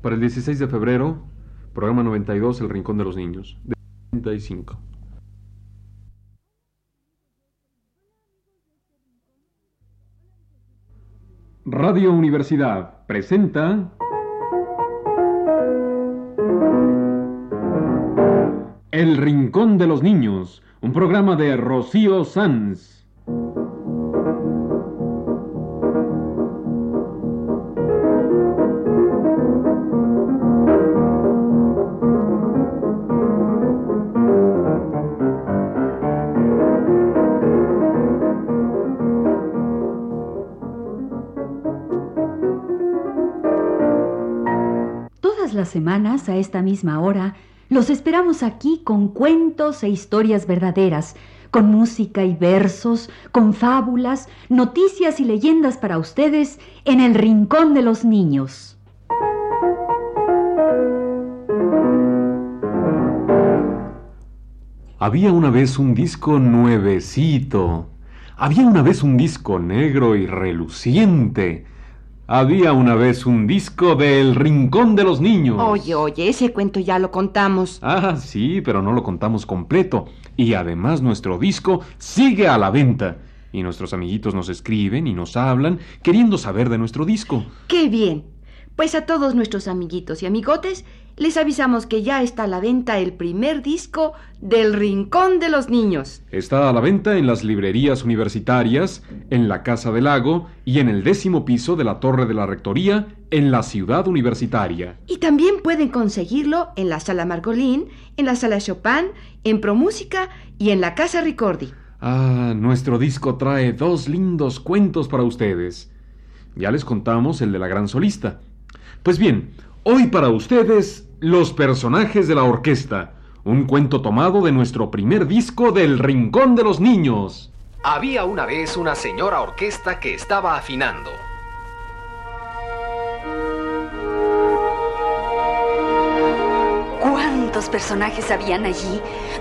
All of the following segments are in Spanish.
Para el 16 de febrero, programa 92, El Rincón de los Niños. De 35. Radio Universidad presenta El Rincón de los Niños, un programa de Rocío Sanz. Las semanas, a esta misma hora, los esperamos aquí con cuentos e historias verdaderas, con música y versos, con fábulas, noticias y leyendas para ustedes en el Rincón de los Niños. Había una vez un disco nuevecito. Había una vez un disco negro y reluciente. Había una vez un disco del Rincón de los Niños. Oye, oye, ese cuento ya lo contamos. Ah, sí, pero no lo contamos completo. Y además nuestro disco sigue a la venta. Y nuestros amiguitos nos escriben y nos hablan queriendo saber de nuestro disco. ¡Qué bien! Pues a todos nuestros amiguitos y amigotes les avisamos que ya está a la venta el primer disco del Rincón de los Niños. Está a la venta en las librerías universitarias, en la Casa del Lago y en el décimo piso de la Torre de la Rectoría en la ciudad universitaria. Y también pueden conseguirlo en la Sala Margolín, en la Sala Chopin, en Promúsica y en la Casa Ricordi. Ah, nuestro disco trae dos lindos cuentos para ustedes. Ya les contamos el de la gran solista. Pues bien, hoy para ustedes, los personajes de la orquesta. Un cuento tomado de nuestro primer disco del Rincón de los Niños. Había una vez una señora orquesta que estaba afinando. ¿Cuántos personajes habían allí?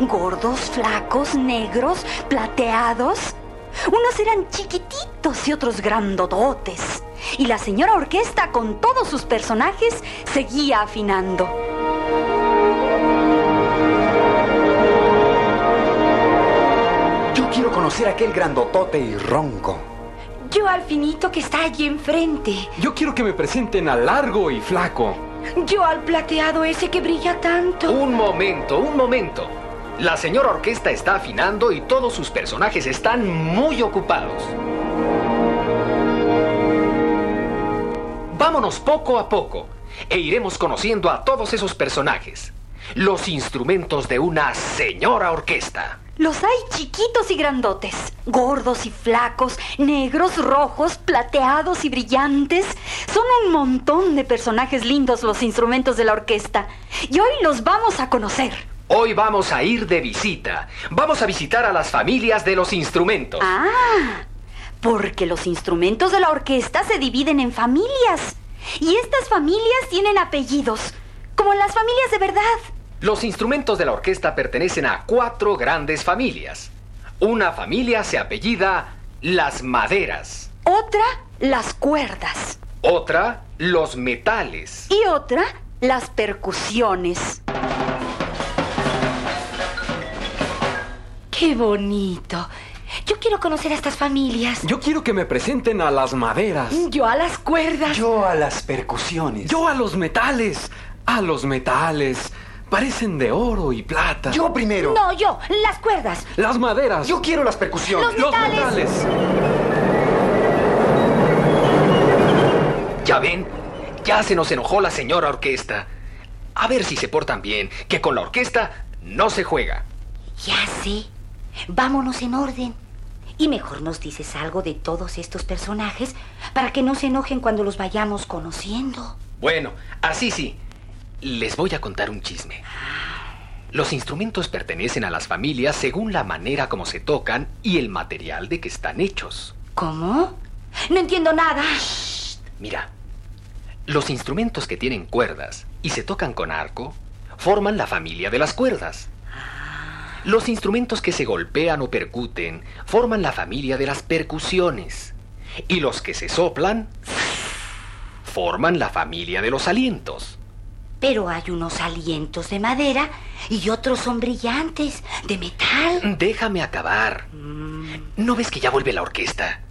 Gordos, flacos, negros, plateados. Unos eran chiquititos y otros grandototes. Y la señora orquesta con todos sus personajes seguía afinando. Yo quiero conocer a aquel grandotote y ronco. Yo al finito que está allí enfrente. Yo quiero que me presenten a largo y flaco. Yo al plateado ese que brilla tanto. Un momento, un momento. La señora orquesta está afinando y todos sus personajes están muy ocupados. Vámonos poco a poco e iremos conociendo a todos esos personajes. Los instrumentos de una señora orquesta. Los hay chiquitos y grandotes, gordos y flacos, negros, rojos, plateados y brillantes. Son un montón de personajes lindos los instrumentos de la orquesta. Y hoy los vamos a conocer. Hoy vamos a ir de visita. Vamos a visitar a las familias de los instrumentos. Ah, porque los instrumentos de la orquesta se dividen en familias. Y estas familias tienen apellidos, como las familias de verdad. Los instrumentos de la orquesta pertenecen a cuatro grandes familias. Una familia se apellida Las Maderas. Otra, las cuerdas. Otra, los metales. Y otra, las percusiones. ¡Qué bonito! Yo quiero conocer a estas familias. Yo quiero que me presenten a las maderas. Yo a las cuerdas. Yo a las percusiones. Yo a los metales. A los metales. Parecen de oro y plata. Yo primero. No, yo, las cuerdas. Las maderas. Yo quiero las percusiones. Los metales. metales. Ya ven, ya se nos enojó la señora orquesta. A ver si se portan bien, que con la orquesta no se juega. Ya sé. Vámonos en orden. Y mejor nos dices algo de todos estos personajes para que no se enojen cuando los vayamos conociendo. Bueno, así sí. Les voy a contar un chisme. Los instrumentos pertenecen a las familias según la manera como se tocan y el material de que están hechos. ¿Cómo? No entiendo nada. Mira, los instrumentos que tienen cuerdas y se tocan con arco forman la familia de las cuerdas. Los instrumentos que se golpean o percuten forman la familia de las percusiones. Y los que se soplan forman la familia de los alientos. Pero hay unos alientos de madera y otros son brillantes, de metal. Déjame acabar. ¿No ves que ya vuelve la orquesta?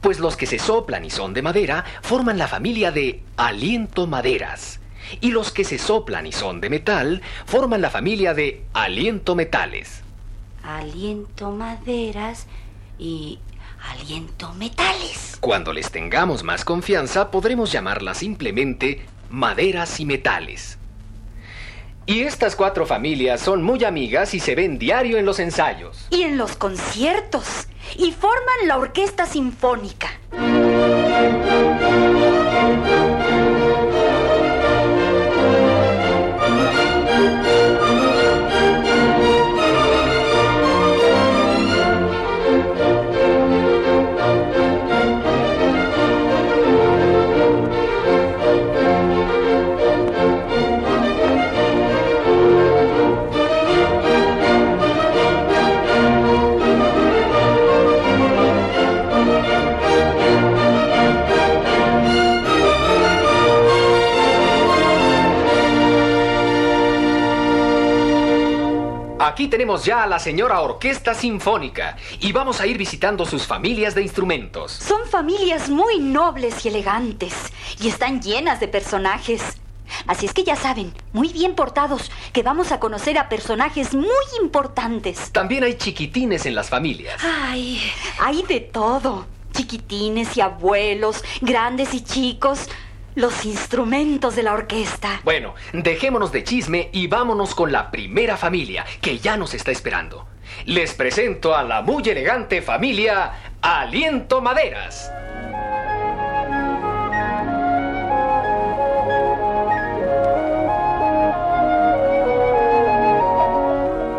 Pues los que se soplan y son de madera forman la familia de aliento maderas. Y los que se soplan y son de metal forman la familia de aliento metales. Aliento maderas y aliento metales. Cuando les tengamos más confianza podremos llamarla simplemente maderas y metales. Y estas cuatro familias son muy amigas y se ven diario en los ensayos. Y en los conciertos. Y forman la orquesta sinfónica. Aquí tenemos ya a la señora Orquesta Sinfónica y vamos a ir visitando sus familias de instrumentos. Son familias muy nobles y elegantes y están llenas de personajes. Así es que ya saben, muy bien portados, que vamos a conocer a personajes muy importantes. También hay chiquitines en las familias. Ay, hay de todo. Chiquitines y abuelos, grandes y chicos. Los instrumentos de la orquesta. Bueno, dejémonos de chisme y vámonos con la primera familia, que ya nos está esperando. Les presento a la muy elegante familia Aliento Maderas.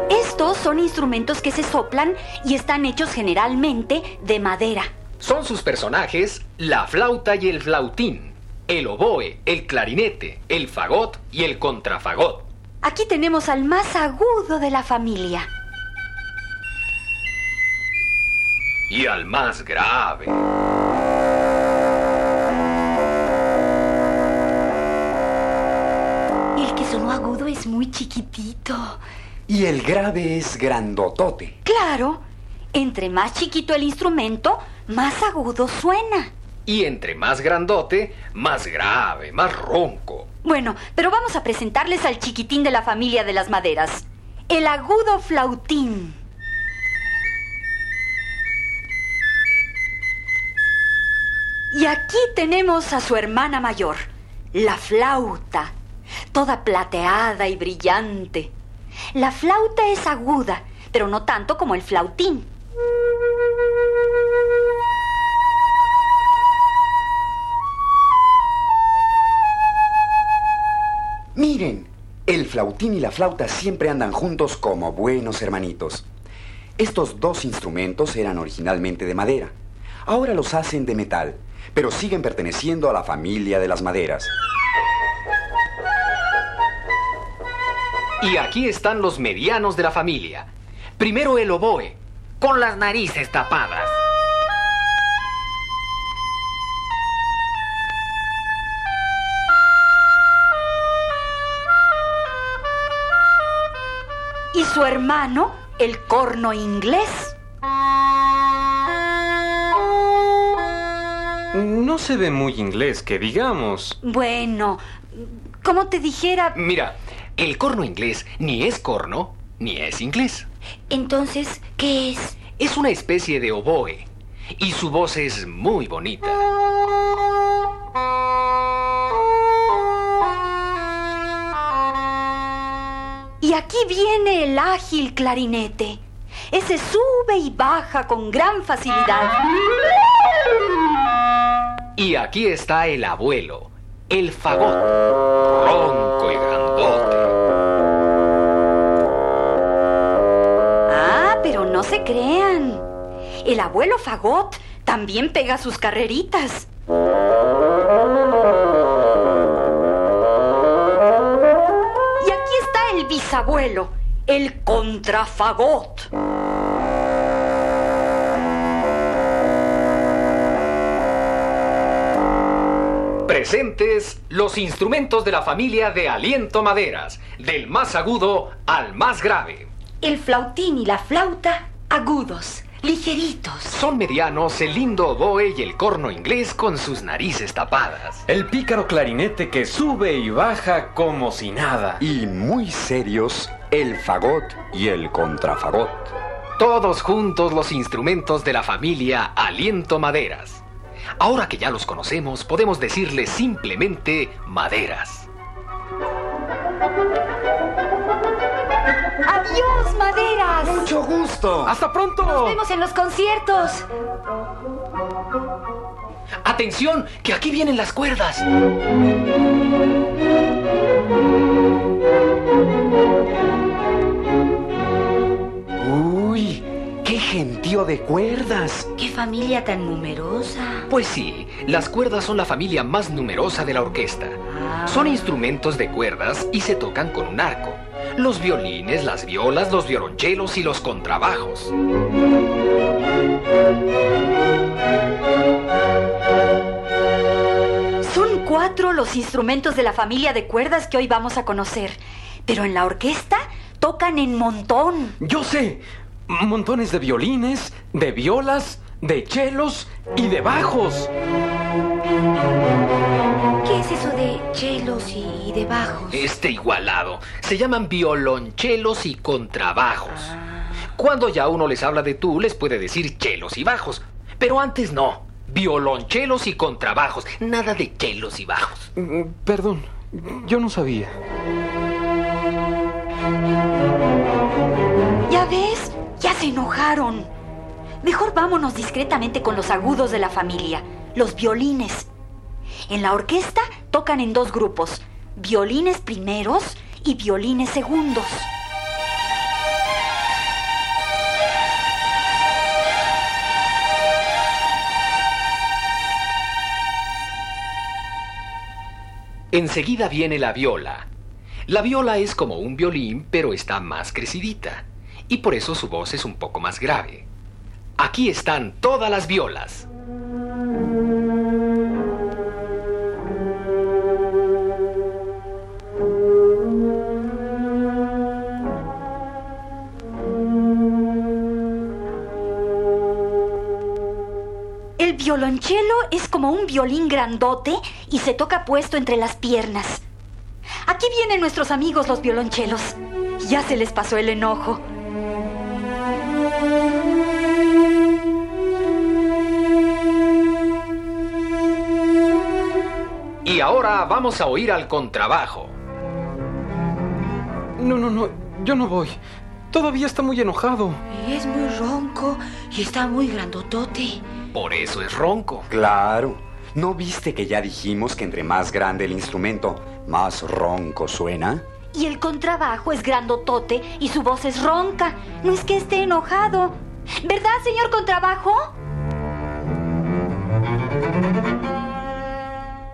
Estos son instrumentos que se soplan y están hechos generalmente de madera. Son sus personajes la flauta y el flautín, el oboe, el clarinete, el fagot y el contrafagot. Aquí tenemos al más agudo de la familia. Y al más grave. El que sonó agudo es muy chiquitito. Y el grave es grandotote. Claro, entre más chiquito el instrumento, más agudo suena. Y entre más grandote, más grave, más ronco. Bueno, pero vamos a presentarles al chiquitín de la familia de las maderas, el agudo flautín. Y aquí tenemos a su hermana mayor, la flauta, toda plateada y brillante. La flauta es aguda, pero no tanto como el flautín. Miren, el flautín y la flauta siempre andan juntos como buenos hermanitos. Estos dos instrumentos eran originalmente de madera. Ahora los hacen de metal, pero siguen perteneciendo a la familia de las maderas. Y aquí están los medianos de la familia. Primero el oboe, con las narices tapadas. Su hermano, el corno inglés. No se ve muy inglés, que digamos. Bueno, como te dijera, Mira, el corno inglés ni es corno ni es inglés. Entonces, ¿qué es? Es una especie de oboe y su voz es muy bonita. Aquí viene el ágil clarinete. Ese sube y baja con gran facilidad. Y aquí está el abuelo, el fagot, ronco y grandote. Ah, pero no se crean. El abuelo Fagot también pega sus carreritas. Bisabuelo, el contrafagot. presentes los instrumentos de la familia de aliento maderas, del más agudo al más grave. El flautín y la flauta agudos, ligeritos. Son medianos el lindo oboe y el corno inglés con sus narices tapadas. El pícaro clarinete que sube y baja como si nada. Y muy serios, el fagot y el contrafagot. Todos juntos los instrumentos de la familia Aliento Maderas. Ahora que ya los conocemos, podemos decirles simplemente maderas. Maderas! ¡Mucho gusto! ¡Hasta pronto! Nos vemos en los conciertos. ¡Atención! ¡Que aquí vienen las cuerdas! ¡Uy! ¡Qué gentío de cuerdas! ¡Qué familia tan numerosa! Pues sí, las cuerdas son la familia más numerosa de la orquesta. Son instrumentos de cuerdas y se tocan con un arco. Los violines, las violas, los violonchelos y los contrabajos. Son cuatro los instrumentos de la familia de cuerdas que hoy vamos a conocer. Pero en la orquesta tocan en montón. Yo sé. Montones de violines, de violas, de chelos y de bajos. ¿Qué es eso de chelos y de bajos? Este igualado. Se llaman violonchelos y contrabajos. Cuando ya uno les habla de tú, les puede decir chelos y bajos. Pero antes no. Violonchelos y contrabajos. Nada de chelos y bajos. Mm, Perdón, yo no sabía. ¿Ya ves? Ya se enojaron. Mejor vámonos discretamente con los agudos de la familia, los violines. En la orquesta tocan en dos grupos, violines primeros y violines segundos. Enseguida viene la viola. La viola es como un violín, pero está más crecidita. Y por eso su voz es un poco más grave. Aquí están todas las violas. Violonchelo es como un violín grandote y se toca puesto entre las piernas. Aquí vienen nuestros amigos los violonchelos. Ya se les pasó el enojo. Y ahora vamos a oír al contrabajo. No, no, no, yo no voy. Todavía está muy enojado. Es muy ronco y está muy grandotote. Por eso es ronco. Claro. ¿No viste que ya dijimos que entre más grande el instrumento, más ronco suena? Y el contrabajo es grandotote y su voz es ronca. No es que esté enojado. ¿Verdad, señor contrabajo?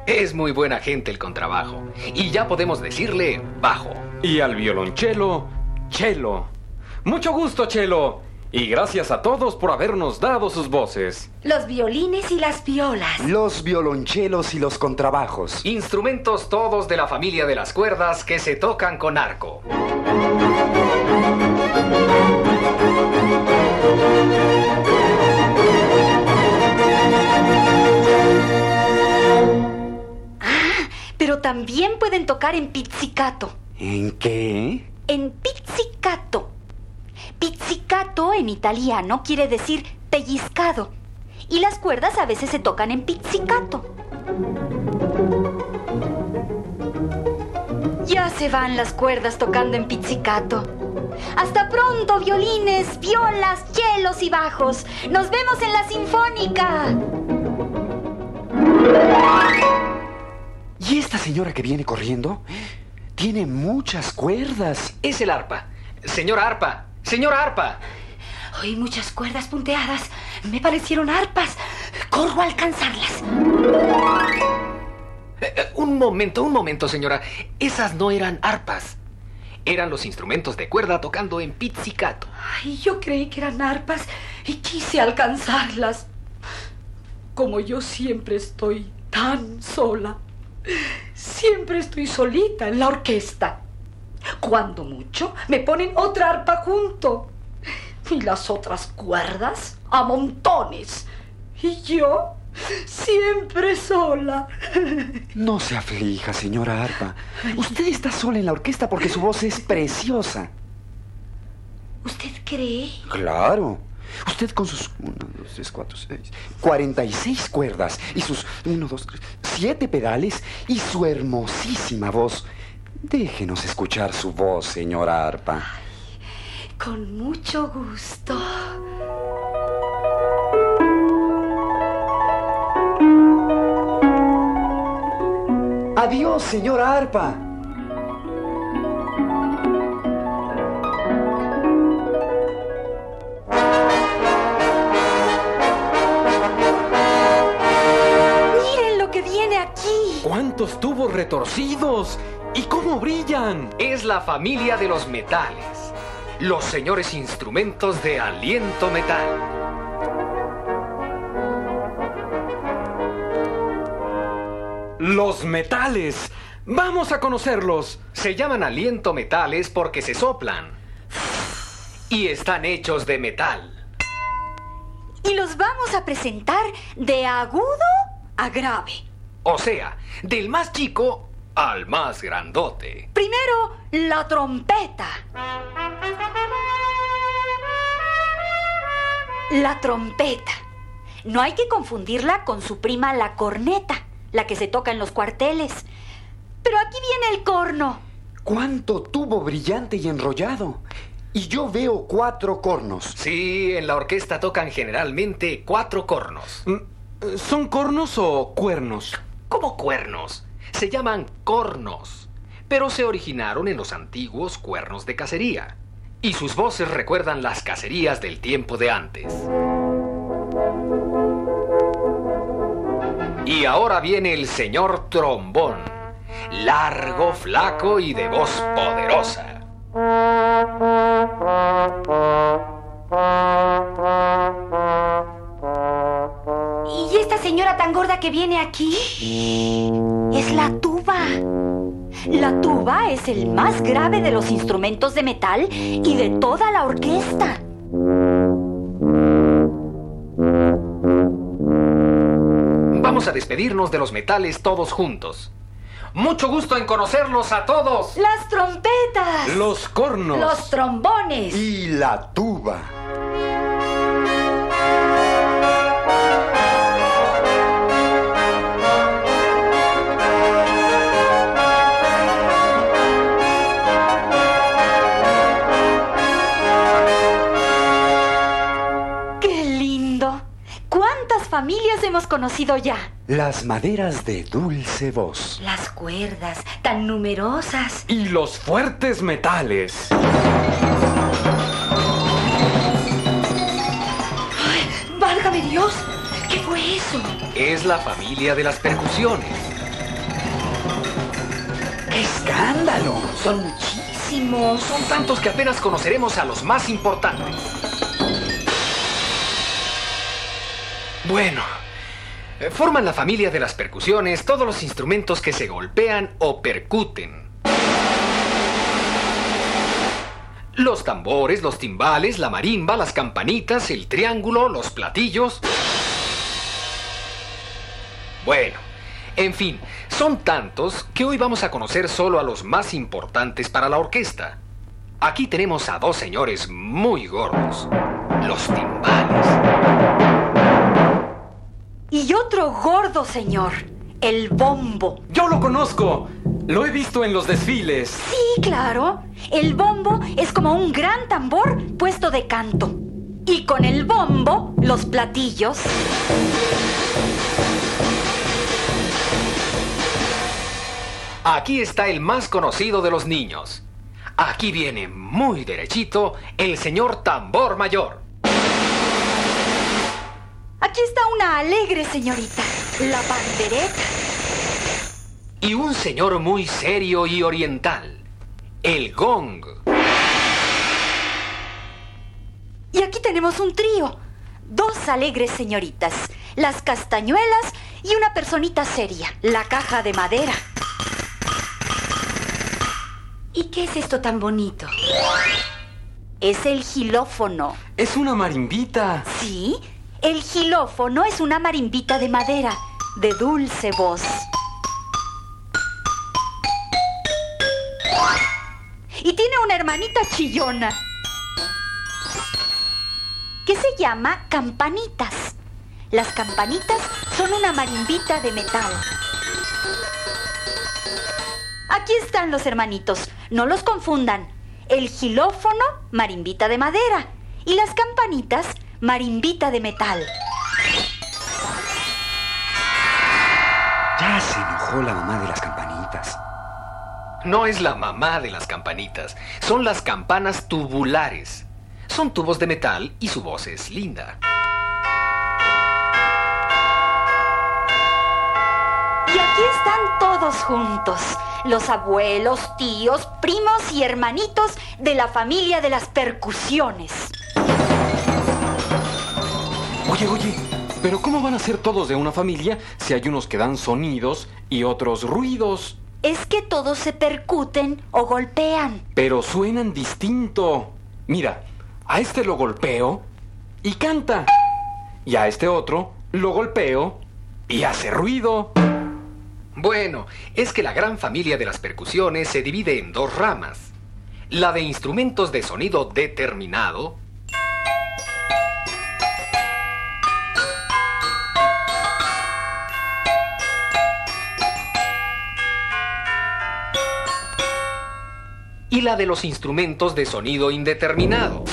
Es muy buena gente el contrabajo. Y ya podemos decirle bajo. Y al violonchelo, Chelo. Mucho gusto, Chelo. Y gracias a todos por habernos dado sus voces. Los violines y las violas. Los violonchelos y los contrabajos. Instrumentos todos de la familia de las cuerdas que se tocan con arco. Pero también pueden tocar en pizzicato. ¿En qué? En pizzicato. Pizzicato en italiano quiere decir pellizcado. Y las cuerdas a veces se tocan en pizzicato. Ya se van las cuerdas tocando en pizzicato. Hasta pronto, violines, violas, chelos y bajos. Nos vemos en la sinfónica. ¿Y esta señora que viene corriendo? Tiene muchas cuerdas. Es el arpa. Señora arpa. Señora arpa. Oí muchas cuerdas punteadas. Me parecieron arpas. Corro a alcanzarlas. Eh, eh, un momento, un momento, señora. Esas no eran arpas. Eran los instrumentos de cuerda tocando en pizzicato. Ay, yo creí que eran arpas y quise alcanzarlas. Como yo siempre estoy tan sola. Siempre estoy solita en la orquesta. Cuando mucho, me ponen otra arpa junto. Y las otras cuerdas a montones. Y yo siempre sola. No se aflija, señora Arpa. Usted está sola en la orquesta porque su voz es preciosa. ¿Usted cree? Claro. Usted con sus 1, 2, 3, 4, 6, 46 cuerdas y sus 1, 2, 3, 7 pedales y su hermosísima voz. Déjenos escuchar su voz, señora Arpa. Con mucho gusto. Adiós, señora Arpa. Miren lo que viene aquí. ¡Cuántos tubos retorcidos! ¿Y cómo brillan? Es la familia de los metales. Los señores instrumentos de aliento metal. Los metales. Vamos a conocerlos. Se llaman aliento metales porque se soplan. Y están hechos de metal. Y los vamos a presentar de agudo a grave. O sea, del más chico al más grandote. Primero, la trompeta. La trompeta. No hay que confundirla con su prima la corneta, la que se toca en los cuarteles. Pero aquí viene el corno. ¡Cuánto tubo brillante y enrollado! Y yo veo cuatro cornos. Sí, en la orquesta tocan generalmente cuatro cornos. Mm, ¿Son cornos o cuernos? ¿Cómo cuernos? Se llaman cornos, pero se originaron en los antiguos cuernos de cacería. Y sus voces recuerdan las cacerías del tiempo de antes. Y ahora viene el señor trombón, largo, flaco y de voz poderosa. ¿Y esta señora tan gorda que viene aquí? Es la tuba. La tuba es el más grave de los instrumentos de metal y de toda la orquesta. Vamos a despedirnos de los metales todos juntos. Mucho gusto en conocerlos a todos. Las trompetas. Los cornos. Los trombones. Y la tuba. Familias hemos conocido ya? Las maderas de dulce voz. Las cuerdas, tan numerosas. Y los fuertes metales. ¡Válgame Dios! ¿Qué fue eso? Es la familia de las percusiones. ¡Qué escándalo! Son muchísimos. Son tantos que apenas conoceremos a los más importantes. Bueno, eh, forman la familia de las percusiones todos los instrumentos que se golpean o percuten. Los tambores, los timbales, la marimba, las campanitas, el triángulo, los platillos. Bueno, en fin, son tantos que hoy vamos a conocer solo a los más importantes para la orquesta. Aquí tenemos a dos señores muy gordos, los timbales. Y otro gordo señor, el bombo. Yo lo conozco. Lo he visto en los desfiles. Sí, claro. El bombo es como un gran tambor puesto de canto. Y con el bombo, los platillos. Aquí está el más conocido de los niños. Aquí viene muy derechito el señor tambor mayor. Aquí está una alegre señorita, la pandereta. Y un señor muy serio y oriental, el gong. Y aquí tenemos un trío. Dos alegres señoritas, las castañuelas y una personita seria, la caja de madera. ¿Y qué es esto tan bonito? Es el gilófono. Es una marimbita. Sí, el gilófono es una marimbita de madera, de dulce voz. Y tiene una hermanita chillona que se llama campanitas. Las campanitas son una marimbita de metal. Aquí están los hermanitos, no los confundan. El gilófono, marimbita de madera, y las campanitas, marimbita de metal. Ya se enojó la mamá de las campanitas. No es la mamá de las campanitas, son las campanas tubulares. Son tubos de metal y su voz es linda. Y aquí están todos juntos. Los abuelos, tíos, primos y hermanitos de la familia de las percusiones. Oye, oye, pero ¿cómo van a ser todos de una familia si hay unos que dan sonidos y otros ruidos? Es que todos se percuten o golpean. Pero suenan distinto. Mira, a este lo golpeo y canta. Y a este otro lo golpeo y hace ruido. Bueno, es que la gran familia de las percusiones se divide en dos ramas. La de instrumentos de sonido determinado y la de los instrumentos de sonido indeterminado.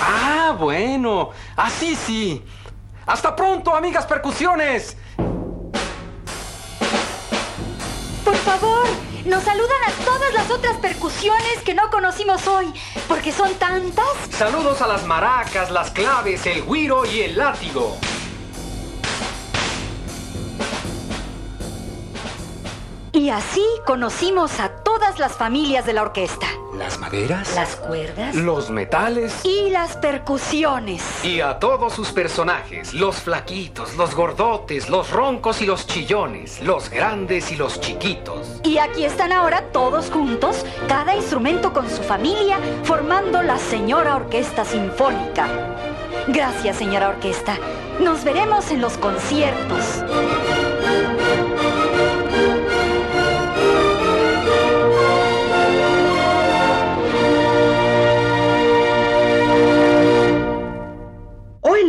Ah, bueno, así sí. Hasta pronto, amigas percusiones. Por favor, nos saludan a todas las otras percusiones que no conocimos hoy, porque son tantas. Saludos a las maracas, las claves, el güiro y el látigo. Y así conocimos a todas las familias de la orquesta. ¿Las maderas? Las cuerdas Los metales. y las percusiones. Y a todos sus personajes, los flaquitos, los gordotes, los roncos y los chillones, los grandes y los chiquitos. Y aquí están ahora todos juntos, cada instrumento con su familia, formando la señora Orquesta Sinfónica. Gracias, señora Orquesta. Nos veremos en los conciertos.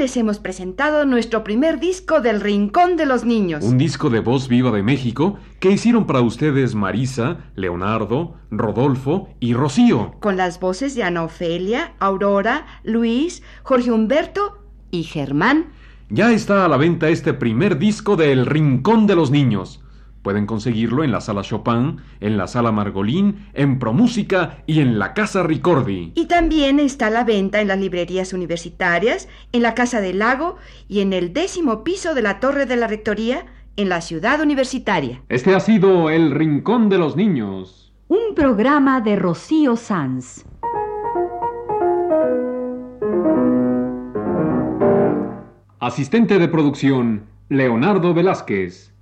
Les hemos presentado nuestro primer disco del Rincón de los Niños. Un disco de voz viva de México que hicieron para ustedes Marisa, Leonardo, Rodolfo y Rocío. Con las voces de Ana Ofelia, Aurora, Luis, Jorge Humberto y Germán. Ya está a la venta este primer disco de El Rincón de los Niños. Pueden conseguirlo en la sala Chopin, en la sala Margolín, en Promúsica y en la Casa Ricordi. Y también está a la venta en las librerías universitarias, en la Casa del Lago y en el décimo piso de la Torre de la Rectoría en la ciudad universitaria. Este ha sido El Rincón de los Niños. Un programa de Rocío Sanz. Asistente de producción, Leonardo Velázquez.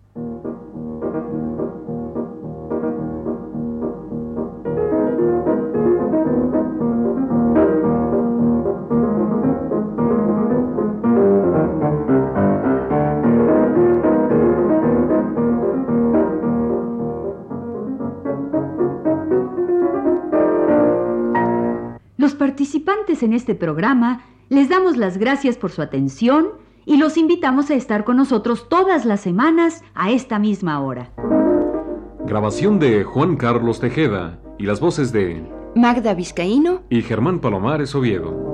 Participantes en este programa les damos las gracias por su atención y los invitamos a estar con nosotros todas las semanas a esta misma hora. Grabación de Juan Carlos Tejeda y las voces de Magda Vizcaíno y Germán Palomares Oviedo.